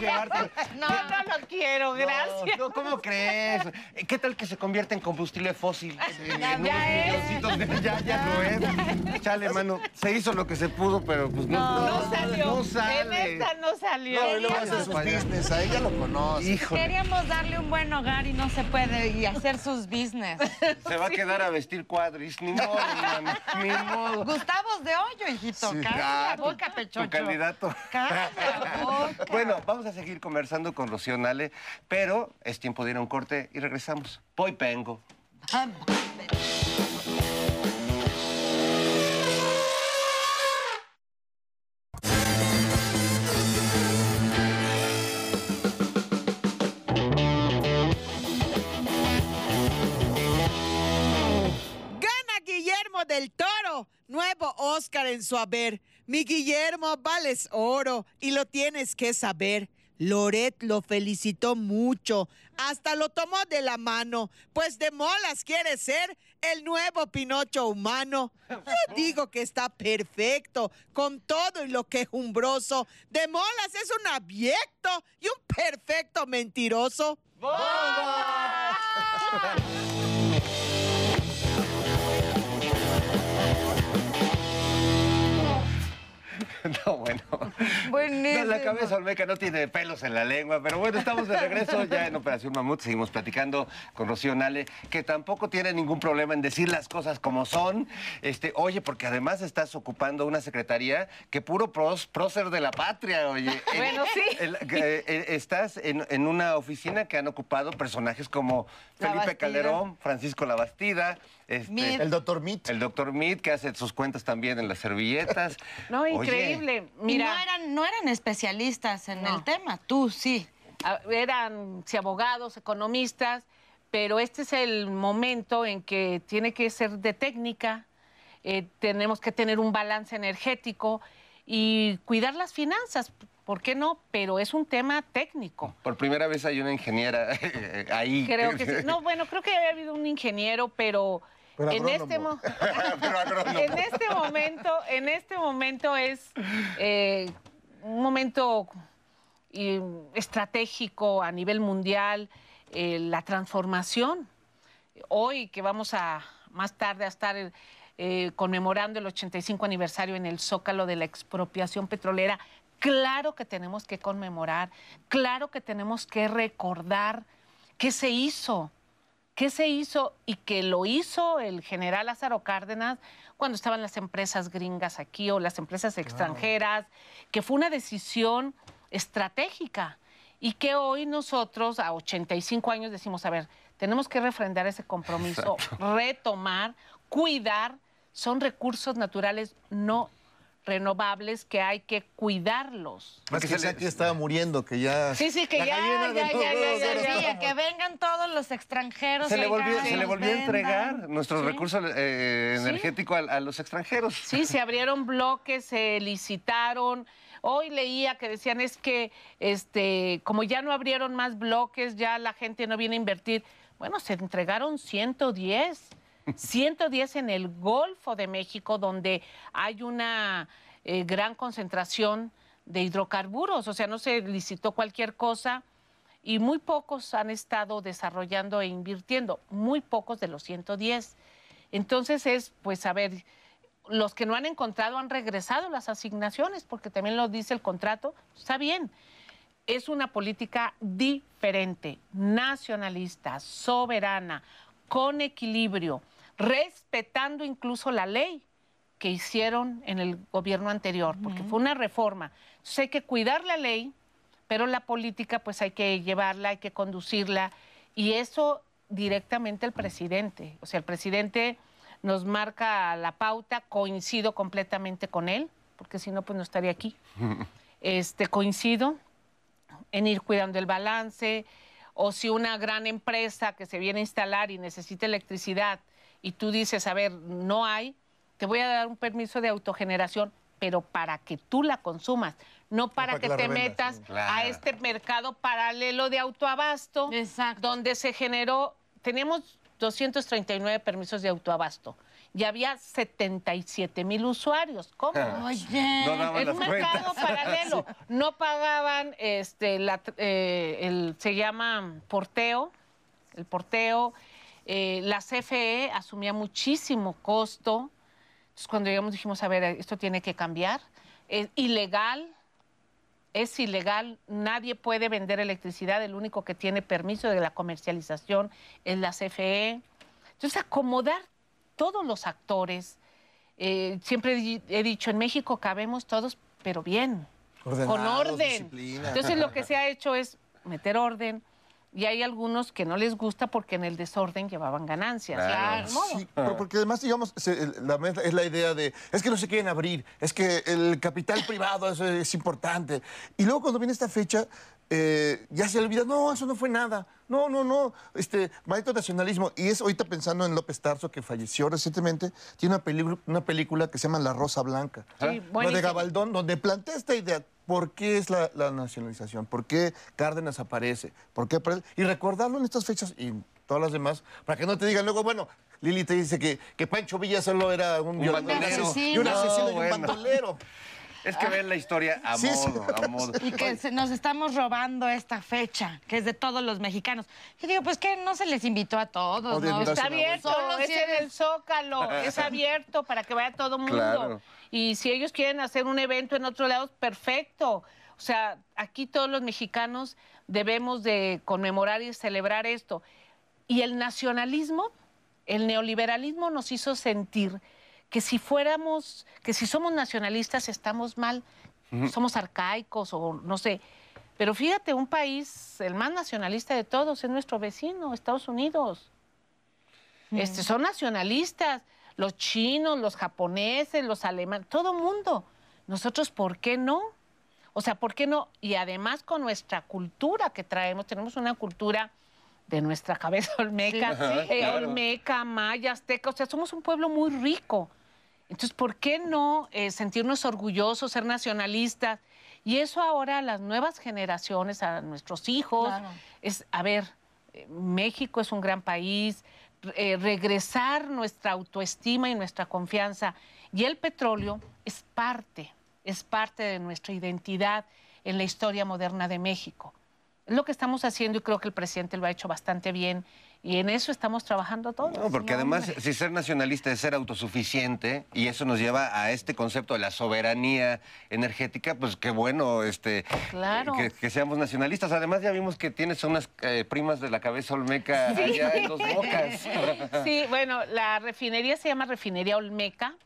Llevarte. no, no, no lo quiero, gracias. No, ¿cómo crees? ¿Qué tal que se convierte en combustible fósil? Ya, En ya unos es. milloncitos de- Ya, ya lo es. Chale, mano. Se hizo lo que se pudo, pero pues no. No, salió. No En sale. esta no salió. No, y luego hace sus business, a ella lo conoce. Híjole. Queríamos darle un buen hogar y no se puede y hacer sus business. Se va a quedar a vestir cuadris. Ni modo, <laughs> mano. Ni modo. Gustavos de hoyo, hijito. Sí. Cállate Ah, la boca, pechocho. Tu candidato. Cállate la <laughs> boca. Bueno, vamos a seguir conversando con Rocío Nale, pero es tiempo de ir a un corte y regresamos. Poi pengo. Gana Del Toro, nuevo Oscar en su haber. Mi Guillermo vales oro y lo tienes que saber. Loret lo felicitó mucho, hasta lo tomó de la mano, pues de molas quiere ser el nuevo Pinocho humano. Yo digo que está perfecto, con todo y lo quejumbroso. De molas es un abyecto y un perfecto mentiroso. <laughs> No, bueno. Buenísimo. No, la cabeza olmeca no tiene pelos en la lengua, pero bueno, estamos de regreso ya en Operación Mamut. Seguimos platicando con Rocío Nale, que tampoco tiene ningún problema en decir las cosas como son. Este, oye, porque además estás ocupando una secretaría que puro pros- prócer de la patria, oye. <laughs> Bueno, sí. El- eh, estás en, en una oficina que han ocupado personajes como Felipe. Calderón, Francisco Labastida, este. El doctor Meat. el doctor Mead, que hace sus cuentas también en las servilletas. <laughs> No, Oye, increíble. Y Mira, no eran, no eran especialistas en No. el tema, tú sí. eran sí, abogados, economistas, pero este es el momento en que tiene que ser de técnica, eh, tenemos que tener un balance energético y cuidar las finanzas, ¿por qué no? Pero es un tema técnico. Por primera vez hay una ingeniera <laughs> ahí. Creo que sí. No, bueno, creo que había habido un ingeniero, pero, Pero en este agrónomo. mo- <laughs> Pero agrónomo. <laughs> en este momento, en este momento es eh, un momento estratégico a nivel mundial, eh, la transformación. Hoy que vamos a más tarde a estar eh, conmemorando el 85 aniversario en el Zócalo de la expropiación petrolera, claro que tenemos que conmemorar, claro que tenemos que recordar qué se hizo, qué se hizo y que lo hizo el general Lázaro Cárdenas cuando estaban las empresas gringas aquí o las empresas extranjeras, que fue una decisión estratégica y que hoy nosotros a 85 años decimos, a ver, tenemos que refrendar ese compromiso, retomar, cuidar, son recursos naturales no renovables que hay que cuidarlos. Más que que se le- Shakti estaba muriendo, que ya... Sí, sí, que ya, ya, de ya, los ya, ya, ya, que vengan todos los extranjeros. Se le volvió, se le volvió a entregar nuestro Sí. recurso eh, Sí. energético a, a los extranjeros. Sí, se abrieron bloques, se licitaron. Hoy leía que decían es que este, como ya no abrieron más bloques, ya la gente no viene a invertir. Bueno, se entregaron 110. 110 en el Golfo de México, donde hay una eh, gran concentración de hidrocarburos. O sea, no se licitó cualquier cosa y muy pocos han estado desarrollando e invirtiendo, muy pocos de los 110. Entonces es, pues, a ver, los que no han encontrado han regresado las asignaciones, porque también lo dice el contrato, está bien. Es una política diferente, nacionalista, soberana, con equilibrio, respetando incluso la ley que hicieron en el gobierno anterior, porque fue una reforma. Entonces hay que cuidar la ley, pero la política pues hay que llevarla, hay que conducirla, y eso directamente el presidente. O sea, el presidente nos marca la pauta, coincido completamente con él, porque si no, pues no estaría aquí. <laughs> Este, coincido en ir cuidando el balance, o si una gran empresa que se viene a instalar y necesita electricidad y tú dices, a ver, no hay, te voy a dar un permiso de autogeneración, pero para que tú la consumas, no para, para que te revendas, metas sí. a este mercado paralelo de autoabasto, Exacto. donde se generó, teníamos 239 permisos de autoabasto. Y había 77 mil usuarios. ¿Cómo? Oye. No daban en un mercado cuentas. <laughs> paralelo. No pagaban, este, la- eh, el, se llama porteo, el porteo. Eh, la CFE asumía muchísimo costo. Entonces, cuando llegamos dijimos, a ver, esto tiene que cambiar. Es ilegal, es ilegal, nadie puede vender electricidad, el único que tiene permiso de la comercialización es la CFE. Entonces, acomodar todos los actores. eh, siempre he di- he dicho, en México cabemos todos, pero bien, con Ordenados, orden. disciplina. Entonces, lo que se ha hecho es meter orden. Y hay algunos que no les gusta porque en el desorden llevaban ganancias. Claro. Sí, pero porque además, digamos, se- la, es la idea de, es que no se quieren abrir, es que el capital privado eso es importante. Y luego cuando viene esta fecha, eh, ya se olvida, no, eso no fue nada, no, no, no, este, maldito nacionalismo. Y es ahorita pensando en López Tarso, que falleció recientemente, tiene una, película una película que se llama La Rosa Blanca. Sí, La de. Gabaldón, donde plantea esta idea. ¿Por qué es la, la nacionalización? ¿Por qué Cárdenas aparece? ¿Por qué aparece? Y recordarlo en estas fechas y todas las demás, para que no te digan luego, bueno, Lili te dice que, que Pancho Villa solo era un, violador, bandolero. asesino, y un No, asesino y un bueno. bandolero. Es que ven la historia a Sí, sí. modo, a modo. Y que se- nos estamos robando esta fecha, que es de todos los mexicanos. Yo digo, pues que no se les invitó a todos, ¿no? Está abierto, Solo es en el Zócalo, es abierto para que vaya todo el mundo. Claro. Y si ellos quieren hacer un evento en otro lado, perfecto. O sea, aquí todos los mexicanos debemos de conmemorar y celebrar esto. Y el nacionalismo, el neoliberalismo nos hizo sentir que si fuéramos, que si somos nacionalistas estamos mal, somos arcaicos o no sé. Pero fíjate, un país, el más nacionalista de todos, es nuestro vecino, Estados Unidos. Este, son nacionalistas, los chinos, los japoneses, los alemanes, todo mundo. Nosotros, ¿por qué no? O sea, ¿por qué no? Y además con nuestra cultura que traemos, tenemos una cultura de nuestra cabeza <laughs> olmeca, Sí, eh, Claro. olmeca, maya, azteca, o sea, somos un pueblo muy rico. Entonces, ¿por qué no eh, sentirnos orgullosos, ser nacionalistas? Y eso ahora a las nuevas generaciones, a nuestros hijos, Claro. es, a ver, eh, México es un gran país, eh, regresar nuestra autoestima y nuestra confianza. Y el petróleo es parte, es parte de nuestra identidad en la historia moderna de México. Es lo que estamos haciendo y creo que el presidente lo ha hecho bastante bien y en eso estamos trabajando todos. No, porque No, además, si ser nacionalista es ser autosuficiente, y eso nos lleva a este concepto de la soberanía energética, pues qué bueno este, Claro. que, que seamos nacionalistas. Además, ya vimos que tienes unas eh, primas de la cabeza olmeca allá en Dos <laughs> Bocas. Sí, bueno, la refinería se llama Refinería Olmeca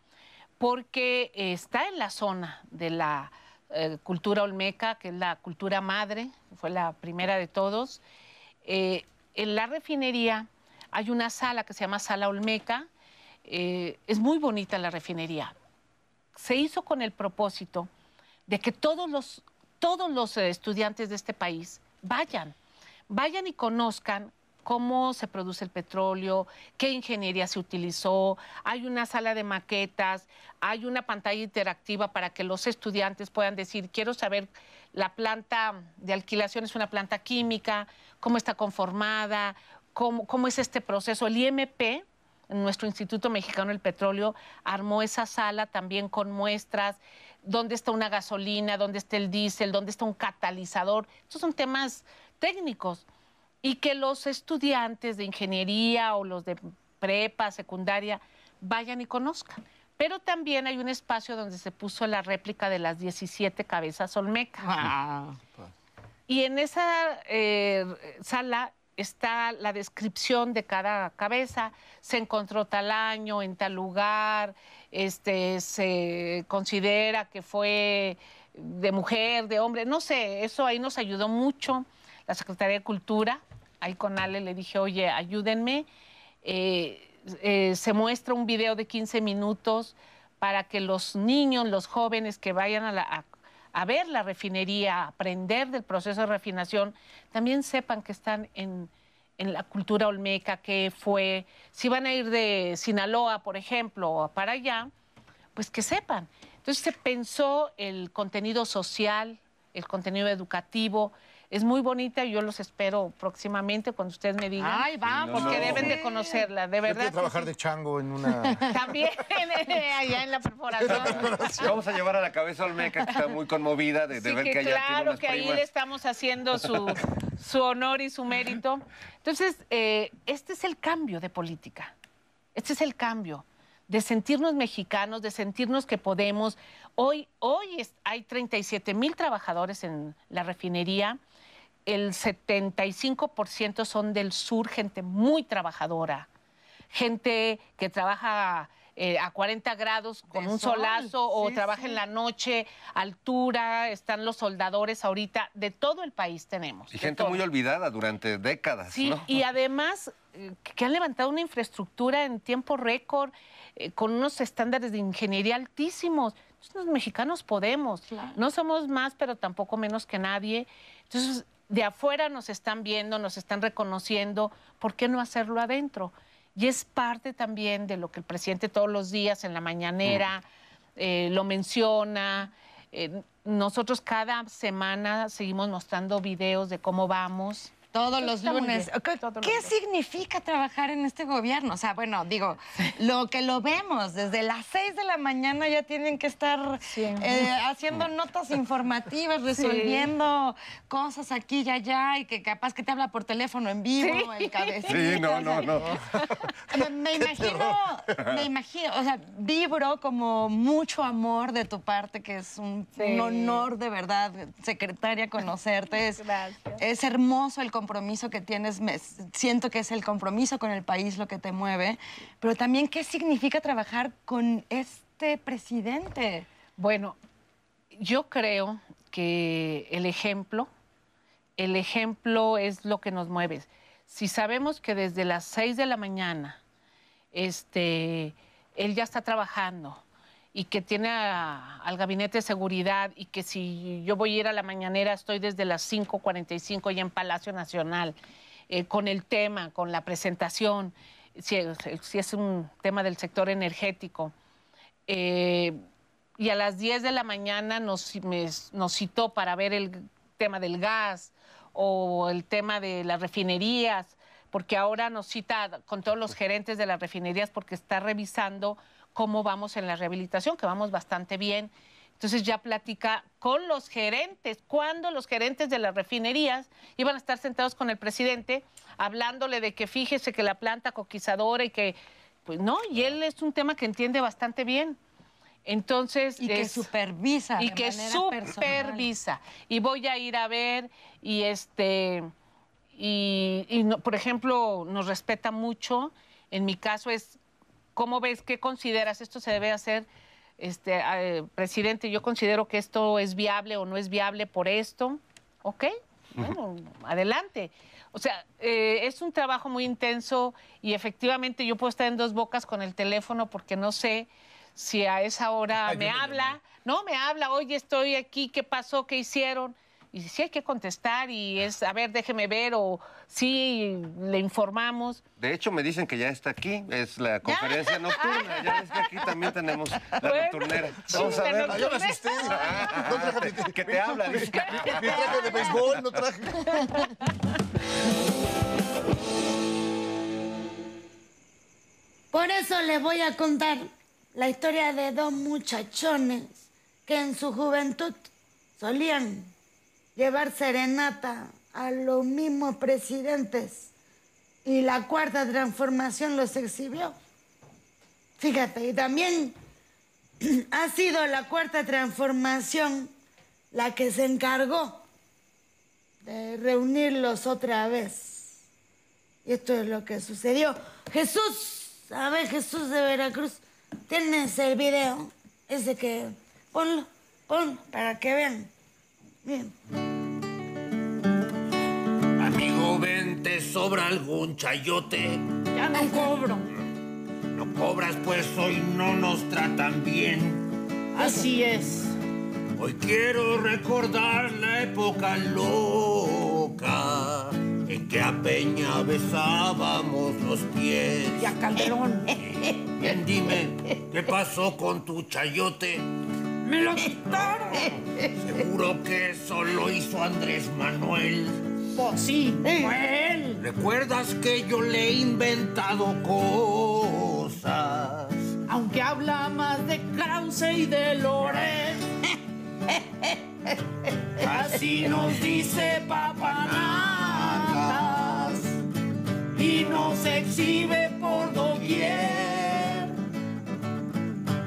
porque está en la zona de la eh, cultura olmeca, que es la cultura madre, fue la primera de todos. Eh, en la refinería hay una sala que se llama Sala Olmeca. eh, es muy bonita la refinería. Se hizo con el propósito de que todos los, todos los estudiantes de este país vayan, vayan y conozcan cómo se produce el petróleo, qué ingeniería se utilizó, hay una sala de maquetas, hay una pantalla interactiva para que los estudiantes puedan decir, quiero saber, la planta de alquilación es una planta química, cómo está conformada, cómo, cómo es este proceso. El IMP, nuestro Instituto Mexicano del Petróleo, armó esa sala también con muestras, dónde está una gasolina, dónde está el diésel, dónde está un catalizador. Estos son temas técnicos y que los estudiantes de ingeniería o los de prepa, secundaria, vayan y conozcan. Pero también hay un espacio donde se puso la réplica de las 17 cabezas Olmeca. Y en esa eh, sala está la descripción de cada cabeza. Se encontró tal año, en tal lugar, este, se considera que fue de mujer, de hombre, no sé, eso ahí nos ayudó mucho la Secretaría de Cultura. Ahí con Ale le dije, oye, ayúdenme. Eh, eh, se muestra un video de 15 minutos para que los niños, los jóvenes que vayan a, la- ver la refinería, a aprender del proceso de refinación, también sepan que están en, en la cultura olmeca, que fue, si van a ir de Sinaloa, por ejemplo, o para allá, pues que sepan. Entonces se pensó el contenido social, el contenido educativo, Es muy bonita y yo los espero próximamente cuando ustedes me digan. Ay, vamos. Porque no. deben de conocerla, de Yo verdad. quiero que trabajar sí. de chango en una... <laughs> También allá en la perforación. Vamos a llevar a la cabeza Olmeca, que está muy conmovida de, de Sí, ver que que, tiene claro unas que ahí primas. le estamos haciendo su, su honor y su mérito. Entonces, eh, este es el cambio de política. Este es el cambio de sentirnos mexicanos, de sentirnos que podemos. Hoy, hoy es- hay 37 mil trabajadores en la refinería. El 75% son del sur, gente muy trabajadora, gente que trabaja eh, a 40 grados con De un sol, solazo o trabaja sí. en la noche, altura, están los soldadores ahorita, de todo el país tenemos. Y gente todo. muy olvidada durante décadas, Sí, ¿no? y además eh, que han levantado una infraestructura en tiempo récord, eh, con unos estándares de ingeniería altísimos. Entonces, los mexicanos podemos. No somos más, pero tampoco menos que nadie. Entonces, de afuera nos están viendo, nos están reconociendo. ¿Por qué no hacerlo adentro? Y es parte también de lo que el presidente todos los días en la mañanera eh, lo menciona. Eh, nosotros cada semana seguimos mostrando videos de cómo vamos. Todos los lunes. ¿Qué, todos los qué lunes. significa trabajar en este gobierno? O sea, bueno, digo, lo que lo vemos, desde las 6 de la mañana ya tienen que estar eh, haciendo notas informativas, resolviendo cosas aquí y allá, y que capaz que te habla por teléfono en vivo, Sí. el cabecita. Sí, no, no, no. <laughs> Me, me imagino, me imagino, o sea, vibro como mucho amor de tu parte, que es un, Sí. un honor de verdad, secretaria, conocerte. Es, Gracias. es hermoso el compromiso que tienes. me- siento que es el compromiso con el país lo que te mueve. Pero también, ¿qué significa trabajar con este presidente? Bueno, yo creo que el ejemplo, el ejemplo es lo que nos mueve. Si sabemos que desde las 6 de la mañana este, él ya está trabajando y que tiene a- al gabinete de seguridad y que si yo voy a ir a la mañanera estoy desde las 5.45 ya en Palacio Nacional eh, con el tema, con la presentación, si si es un tema del sector energético. Eh, y a las 10 de la mañana nos, me- nos citó para ver el tema del gas o el tema de las refinerías, porque ahora nos cita con todos los gerentes de las refinerías porque está revisando cómo vamos en la rehabilitación, que vamos bastante bien. Entonces ya platica con los gerentes, cuando los gerentes de las refinerías iban a estar sentados con el presidente, hablándole de que fíjese que la planta coquizadora y que, pues no, y él es un tema que entiende bastante bien. Entonces. Y que supervisa. Y de que supervisa. Y voy a ir a ver, y este. Y, y no- por ejemplo, nos respeta mucho. En mi caso es, ¿cómo ves? ¿Qué consideras? Esto se debe hacer, este, eh, presidente. Yo considero que esto es viable o no es viable por esto. ¿Ok? Bueno, adelante. O sea, eh, es un trabajo muy intenso y efectivamente yo puedo estar en dos bocas con el teléfono porque no sé si a esa hora Ay, me yo me habla, no, me habla, oye, estoy aquí, ¿qué pasó? ¿Qué hicieron? Y sí hay que contestar y es, a ver, déjeme ver o sí, le informamos. De hecho, me dicen que ya está aquí. Es la conferencia nocturna. Ya ves que aquí también tenemos la Bueno, nocturnera. Vamos a la ver. Ah, yo me asusté. No traje mi- Que te hablan. Mi traje de béisbol, no traje. Por eso les voy a contar la historia de dos muchachones que en su juventud solían llevar serenata a los mismos presidentes y la cuarta transformación los exhibió. Fíjate, y también <clears throat> ha sido la cuarta transformación la que se encargó de reunirlos otra vez. Y esto es lo que sucedió. Jesús, a ver, Jesús de Veracruz, tienes el video, ese que... Ponlo, ponlo, para que vean. Bien. Amigo, ven, te sobra algún chayote. Ya no cobro. No cobras, pues hoy no nos tratan bien. Así es. Hoy quiero recordar la época loca en que a Peña besábamos los pies. Y a Calderón. Bien, dime, ¿qué pasó con tu chayote? ¡Me lo quitaron! Seguro que eso lo hizo Andrés Manuel. Sí, fue él. ¿Recuerdas que yo le he inventado cosas? Aunque habla más de Krause y de Loret. <laughs> Así nos dice papanatas y nos exhibe por doquier.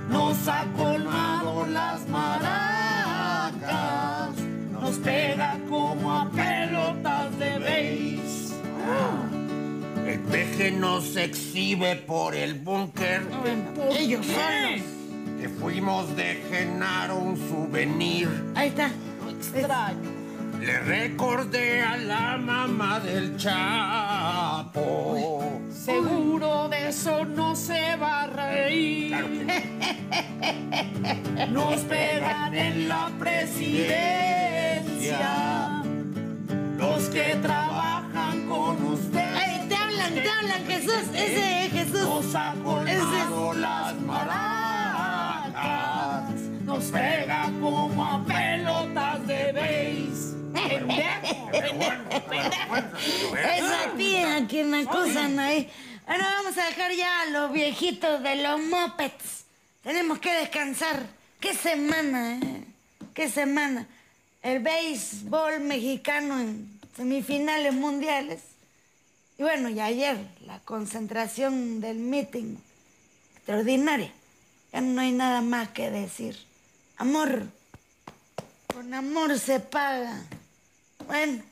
Nos ha colmado las maracas, nos pega como peje nos exhibe por el búnker. Ellos solos. Que fuimos de Genaro un souvenir. Ahí está. Extraño. Le recordé a la mamá del Chapo. Seguro de eso no se va a reír. <laughs> Nos pegan en la presidencia. Los que trabajan con usted. Jesús. Ese es Jesús. Nos ha colmado Ese- las maracas. Nos pega como a pelotas de beis. Pendejo. Es a ti a quien me acusan ahí. Ahora vamos a dejar ya a los viejitos de los mopeds. Tenemos que descansar. ¿Qué semana, eh? ¿Qué semana? El béisbol mexicano en semifinales mundiales. Y bueno, y ayer la concentración del meeting extraordinaria. Ya no hay nada más que decir. Amor, con amor se paga. Bueno,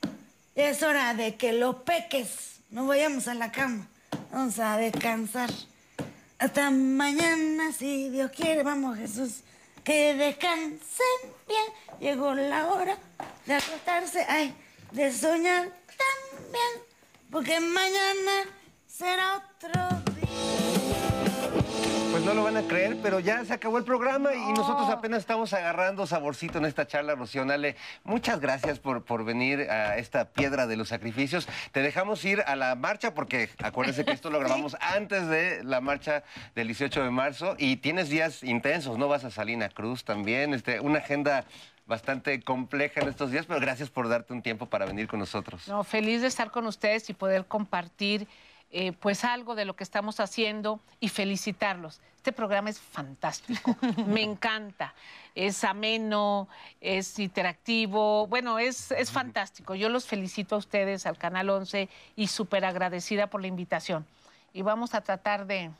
ya es hora de que los peques nos vayamos a la cama. Vamos a descansar. Hasta mañana, si Dios quiere. Vamos, Jesús. Que descansen bien. Llegó la hora de acostarse. Ay, de soñar también. Porque mañana será otro Pues no lo van a creer, pero ya se acabó el programa y nosotros apenas estamos agarrando saborcito en esta charla, Rocío Nale. Muchas gracias por, por venir a esta piedra de los sacrificios. Te dejamos ir a la marcha porque acuérdense que esto lo <laughs> grabamos antes de la marcha del 18 de marzo y tienes días intensos, ¿no? Vas a Salina Cruz también, este, una agenda bastante compleja en estos días, pero gracias por darte un tiempo para venir con nosotros. No, feliz de estar con ustedes y poder compartir eh, pues algo de lo que estamos haciendo y felicitarlos. Este programa es fantástico, <laughs> me encanta. Es ameno, es interactivo, bueno, es, es fantástico. Yo los felicito a ustedes, al Canal 11, y súper agradecida por la invitación. Y vamos a tratar de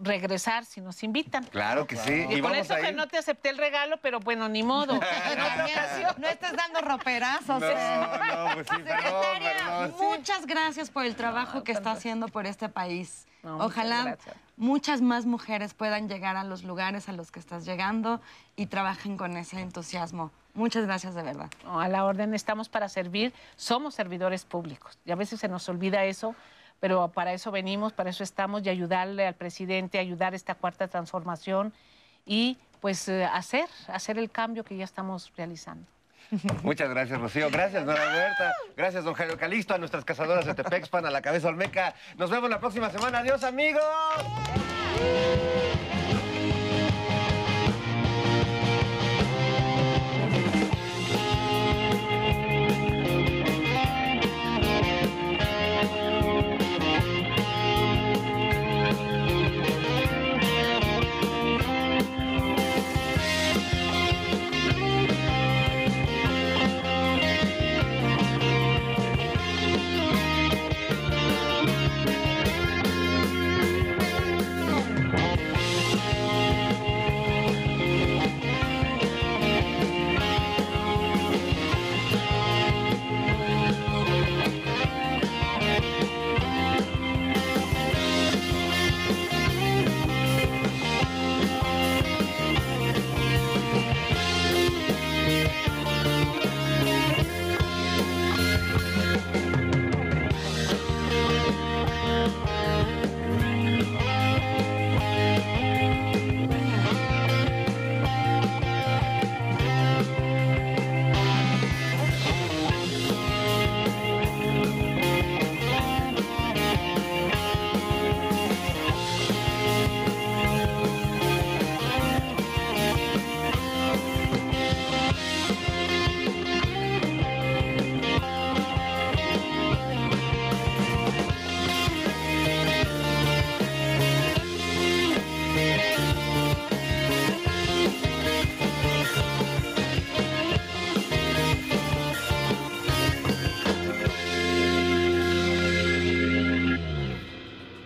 regresar si nos invitan. Claro que sí. Y, Y con vamos eso que no te acepté el regalo, pero bueno, ni modo. Otra ocasión. No estés dando roperazos. No, no, pues sí, perdón, Secretaria, perdón. muchas gracias por el trabajo que está haciendo por este país. No, muchas Ojalá gracias. muchas más mujeres puedan llegar a los lugares a los que estás llegando y trabajen con ese entusiasmo. Muchas gracias de verdad. No, a la orden estamos para servir, somos servidores públicos. Y a veces se nos olvida eso, pero para eso venimos, para eso estamos, y ayudarle al presidente, ayudar esta cuarta transformación y pues eh, hacer, hacer el cambio que ya estamos realizando. <laughs> Muchas gracias, Rocío. Gracias, Nora Huerta. Gracias, don Jairo Calisto, a nuestras cazadoras de Tepexpan, a la cabeza Olmeca. Nos vemos la próxima semana. Adiós, amigos.